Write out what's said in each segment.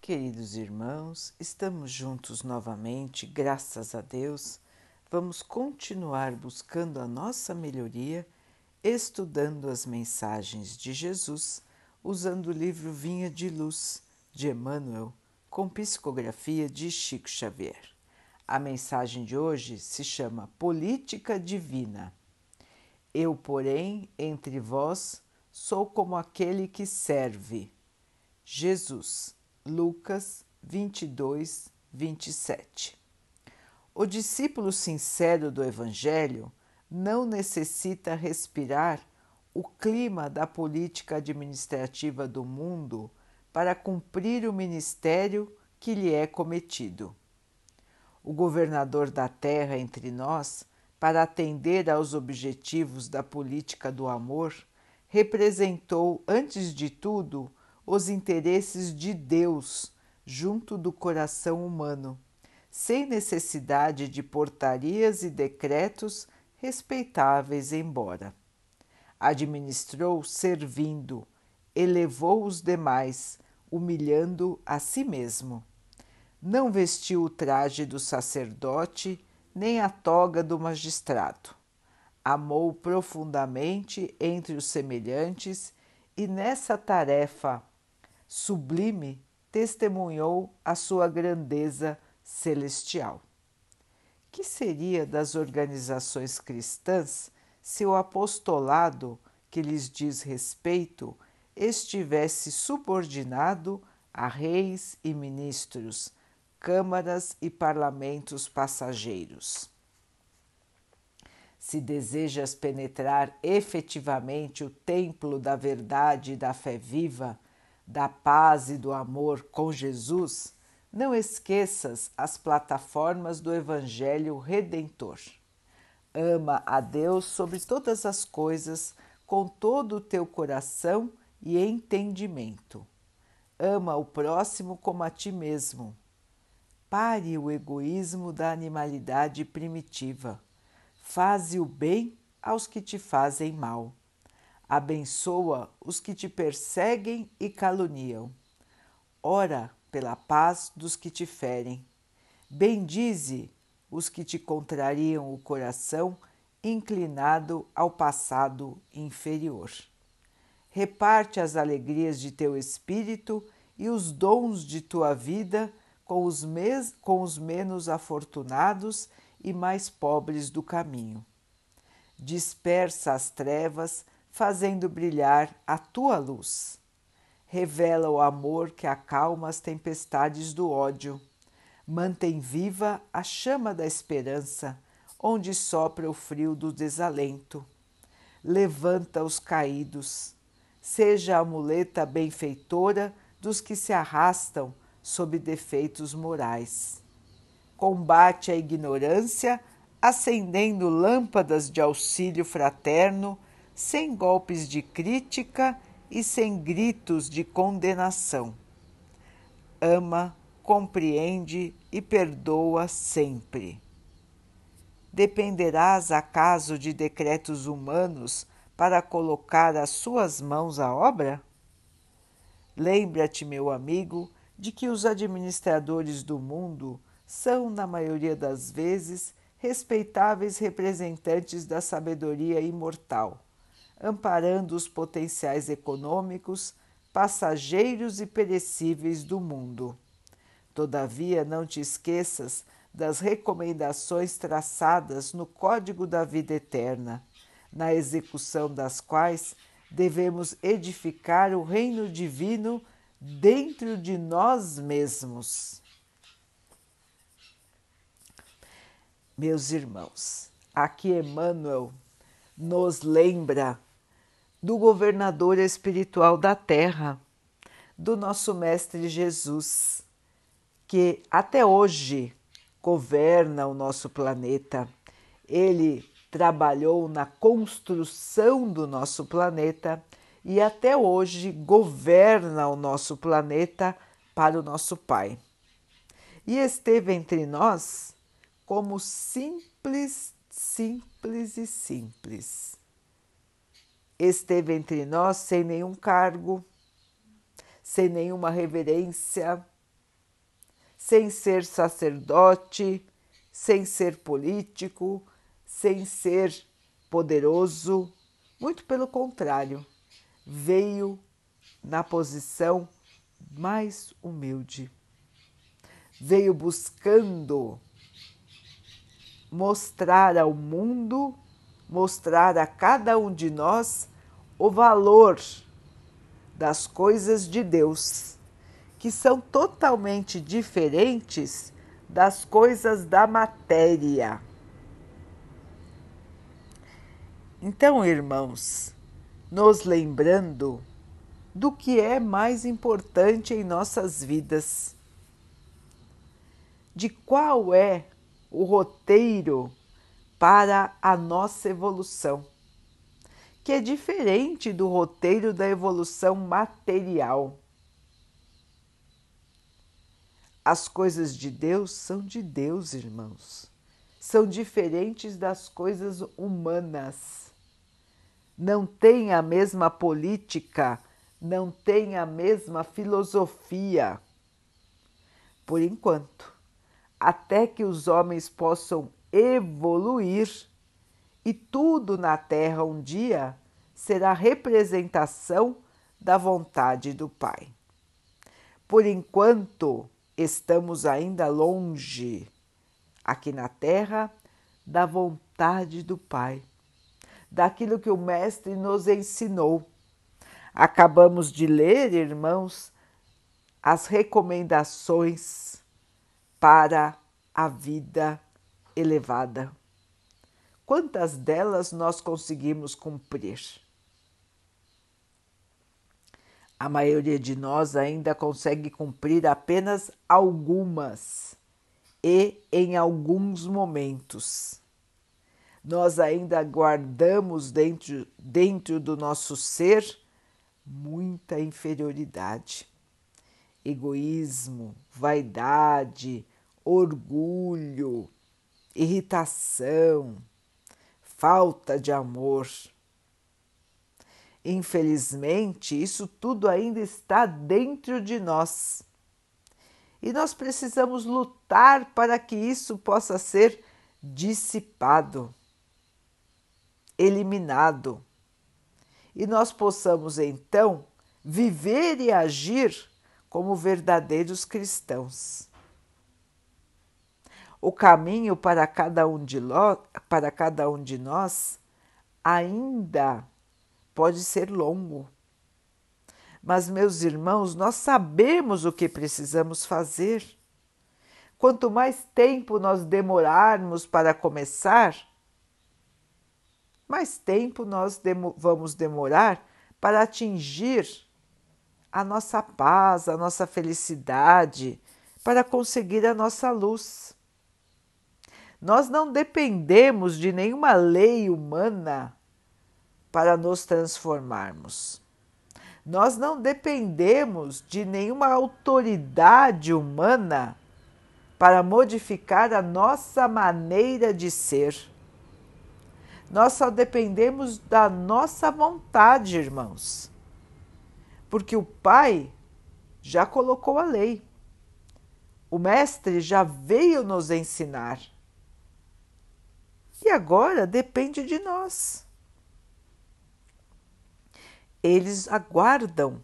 Queridos irmãos, estamos juntos novamente, graças a Deus. Vamos continuar buscando a nossa melhoria, estudando as mensagens de Jesus, usando o livro Vinha de Luz de Emmanuel, com psicografia de Chico Xavier. A mensagem de hoje se chama Política Divina. Eu, porém, entre vós, sou como aquele que serve. Jesus Lucas 22, 27. O discípulo sincero do Evangelho não necessita respirar o clima da política administrativa do mundo para cumprir o ministério que lhe é cometido. O governador da terra entre nós, para atender aos objetivos da política do amor, representou, antes de tudo, os interesses de Deus junto do coração humano, sem necessidade de portarias e decretos respeitáveis embora. Administrou servindo, elevou os demais, humilhando a si mesmo. Não vestiu o traje do sacerdote, nem a toga do magistrado. Amou profundamente entre os semelhantes e nessa tarefa sublime testemunhou a sua grandeza celestial. Que seria das organizações cristãs se o apostolado que lhes diz respeito estivesse subordinado a reis e ministros, câmaras e parlamentos passageiros? Se desejas penetrar efetivamente o templo da verdade e da fé viva, da paz e do amor com Jesus, não esqueças as plataformas do Evangelho Redentor. Ama a Deus sobre todas as coisas, com todo o teu coração e entendimento. Ama o próximo como a ti mesmo. Pare o egoísmo da animalidade primitiva. Faze o bem aos que te fazem mal abençoa os que te perseguem e caluniam. Ora pela paz dos que te ferem. Bendize os que te contrariam o coração inclinado ao passado inferior. Reparte as alegrias de teu espírito e os dons de tua vida com os, mes com os menos afortunados e mais pobres do caminho. Dispersa as trevas fazendo brilhar a tua luz. Revela o amor que acalma as tempestades do ódio. Mantém viva a chama da esperança, onde sopra o frio do desalento. Levanta os caídos. Seja a muleta benfeitora dos que se arrastam sob defeitos morais. Combate a ignorância, acendendo lâmpadas de auxílio fraterno sem golpes de crítica e sem gritos de condenação. Ama, compreende e perdoa sempre. Dependerás acaso de decretos humanos para colocar as suas mãos à obra? Lembra-te, meu amigo, de que os administradores do mundo são, na maioria das vezes, respeitáveis representantes da sabedoria imortal amparando os potenciais econômicos, passageiros e perecíveis do mundo. Todavia, não te esqueças das recomendações traçadas no Código da Vida Eterna, na execução das quais devemos edificar o reino divino dentro de nós mesmos. Meus irmãos, aqui Emmanuel nos lembra do governador espiritual da terra, do nosso Mestre Jesus, que até hoje governa o nosso planeta. Ele trabalhou na construção do nosso planeta e até hoje governa o nosso planeta para o nosso Pai. E esteve entre nós como simples, simples e simples esteve entre nós sem nenhum cargo, sem nenhuma reverência, sem ser sacerdote, sem ser político, sem ser poderoso. Muito pelo contrário, veio na posição mais humilde. Veio buscando mostrar ao mundo, mostrar a cada um de nós o valor das coisas de Deus, que são totalmente diferentes das coisas da matéria. Então, irmãos, nos lembrando do que é mais importante em nossas vidas, de qual é o roteiro para a nossa evolução que é diferente do roteiro da evolução material. As coisas de Deus são de Deus, irmãos. São diferentes das coisas humanas. Não tem a mesma política, não tem a mesma filosofia. Por enquanto, até que os homens possam evoluir e tudo na Terra um dia será representação da vontade do Pai. Por enquanto, estamos ainda longe, aqui na Terra, da vontade do Pai, daquilo que o Mestre nos ensinou. Acabamos de ler, irmãos, as recomendações para a vida elevada quantas delas nós conseguimos cumprir? A maioria de nós ainda consegue cumprir apenas algumas e em alguns momentos. Nós ainda guardamos dentro, dentro do nosso ser muita inferioridade, egoísmo, vaidade, orgulho, irritação, falta de amor. Infelizmente, isso tudo ainda está dentro de nós. E nós precisamos lutar para que isso possa ser dissipado, eliminado. E nós possamos então viver e agir como verdadeiros cristãos o caminho para cada um de, lo, para cada um de nós ainda pode ser longo. Mas, meus irmãos, nós sabemos o que precisamos fazer. Quanto mais tempo nós demorarmos para começar, mais tempo nós demo vamos demorar para atingir a nossa paz, a nossa felicidade, para conseguir a nossa luz. Nós não dependemos de nenhuma lei humana para nos transformarmos. Nós não dependemos de nenhuma autoridade humana para modificar a nossa maneira de ser. Nós só dependemos da nossa vontade, irmãos. Porque o Pai já colocou a lei. O Mestre já veio nos ensinar. E agora depende de nós. Eles aguardam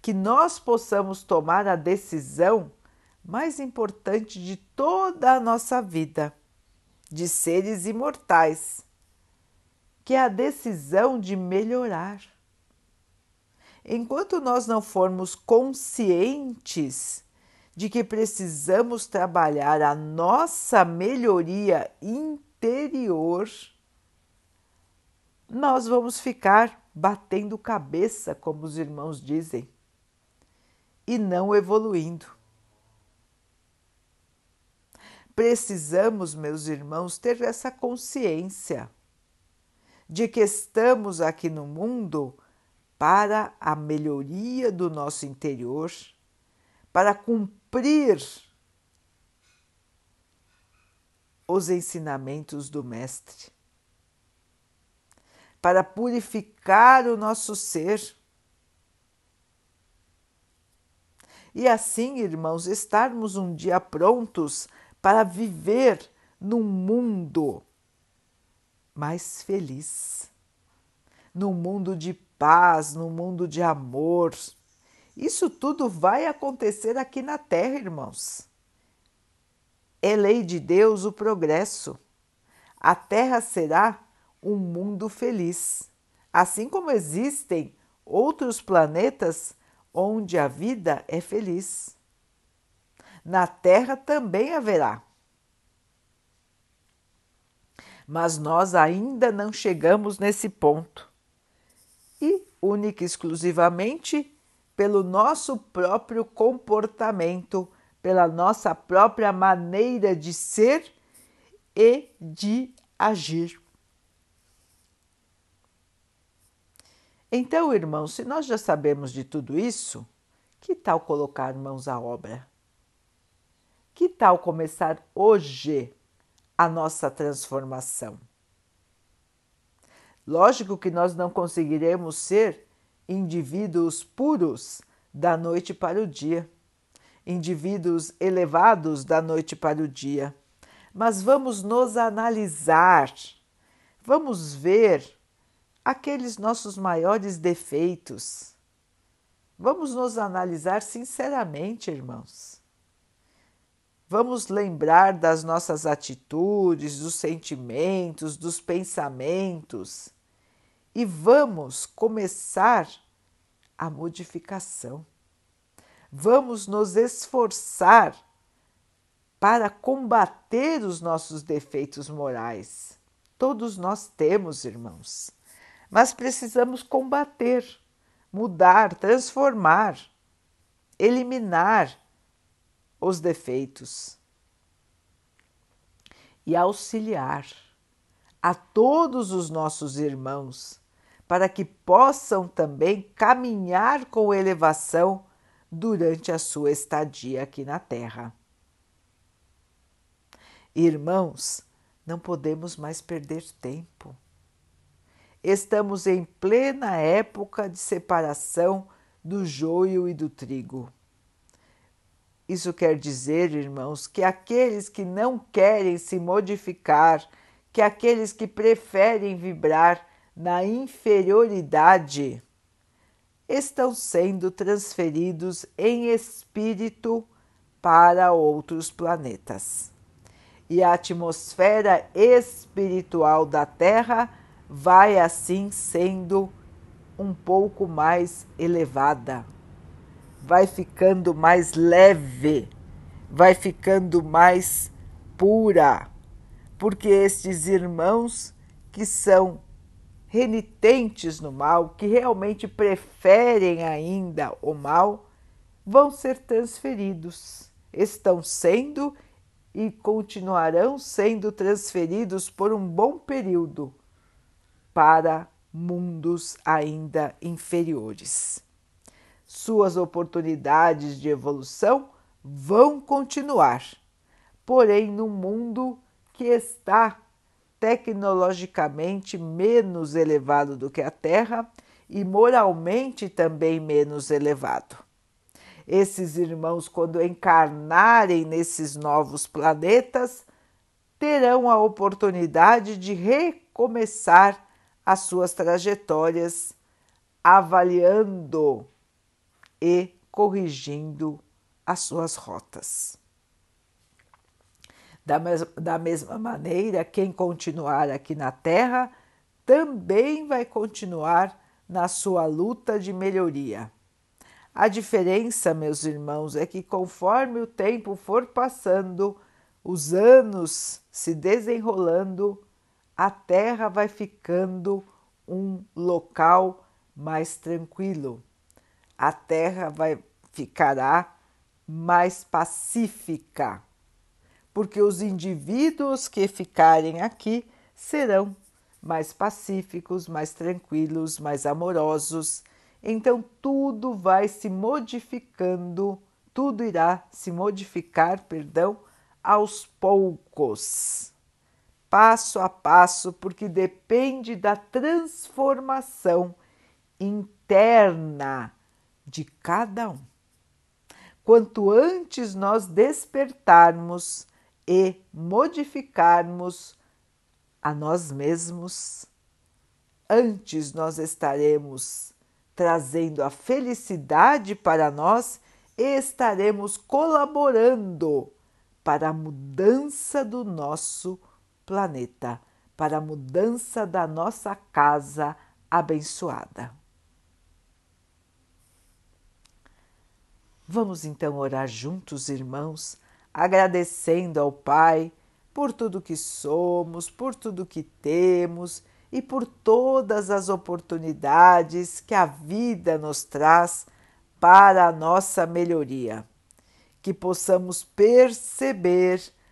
que nós possamos tomar a decisão mais importante de toda a nossa vida, de seres imortais, que é a decisão de melhorar. Enquanto nós não formos conscientes de que precisamos trabalhar a nossa melhoria interior, nós vamos ficar batendo cabeça, como os irmãos dizem, e não evoluindo. Precisamos, meus irmãos, ter essa consciência de que estamos aqui no mundo para a melhoria do nosso interior, para cumprir os ensinamentos do Mestre, para purificar o nosso ser. e assim, irmãos, estarmos um dia prontos para viver num mundo mais feliz, num mundo de paz, num mundo de amor. Isso tudo vai acontecer aqui na Terra, irmãos. É lei de Deus o progresso. A Terra será um mundo feliz, assim como existem outros planetas onde a vida é feliz. Na Terra também haverá. Mas nós ainda não chegamos nesse ponto. E, única e exclusivamente, pelo nosso próprio comportamento, pela nossa própria maneira de ser e de agir. Então, irmãos, se nós já sabemos de tudo isso, que tal colocar mãos à obra? Que tal começar hoje a nossa transformação? Lógico que nós não conseguiremos ser indivíduos puros da noite para o dia, indivíduos elevados da noite para o dia, mas vamos nos analisar, vamos ver aqueles nossos maiores defeitos. Vamos nos analisar sinceramente, irmãos. Vamos lembrar das nossas atitudes, dos sentimentos, dos pensamentos e vamos começar a modificação. Vamos nos esforçar para combater os nossos defeitos morais. Todos nós temos, irmãos mas precisamos combater, mudar, transformar, eliminar os defeitos e auxiliar a todos os nossos irmãos para que possam também caminhar com elevação durante a sua estadia aqui na Terra. Irmãos, não podemos mais perder tempo. Estamos em plena época de separação do joio e do trigo. Isso quer dizer, irmãos, que aqueles que não querem se modificar, que aqueles que preferem vibrar na inferioridade, estão sendo transferidos em espírito para outros planetas. E a atmosfera espiritual da Terra vai assim sendo um pouco mais elevada, vai ficando mais leve, vai ficando mais pura, porque estes irmãos que são renitentes no mal, que realmente preferem ainda o mal, vão ser transferidos, estão sendo e continuarão sendo transferidos por um bom período para mundos ainda inferiores. Suas oportunidades de evolução vão continuar, porém, num mundo que está tecnologicamente menos elevado do que a Terra e moralmente também menos elevado. Esses irmãos, quando encarnarem nesses novos planetas, terão a oportunidade de recomeçar as suas trajetórias, avaliando e corrigindo as suas rotas. Da, mes da mesma maneira, quem continuar aqui na Terra também vai continuar na sua luta de melhoria. A diferença, meus irmãos, é que conforme o tempo for passando, os anos se desenrolando, a terra vai ficando um local mais tranquilo. A terra vai ficará mais pacífica, porque os indivíduos que ficarem aqui serão mais pacíficos, mais tranquilos, mais amorosos. Então tudo vai se modificando, tudo irá se modificar, perdão, aos poucos passo a passo, porque depende da transformação interna de cada um. quanto antes nós despertarmos e modificarmos a nós mesmos, antes nós estaremos trazendo a felicidade para nós e estaremos colaborando para a mudança do nosso planeta, para a mudança da nossa casa abençoada. Vamos então orar juntos, irmãos, agradecendo ao Pai por tudo que somos, por tudo que temos e por todas as oportunidades que a vida nos traz para a nossa melhoria. Que possamos perceber,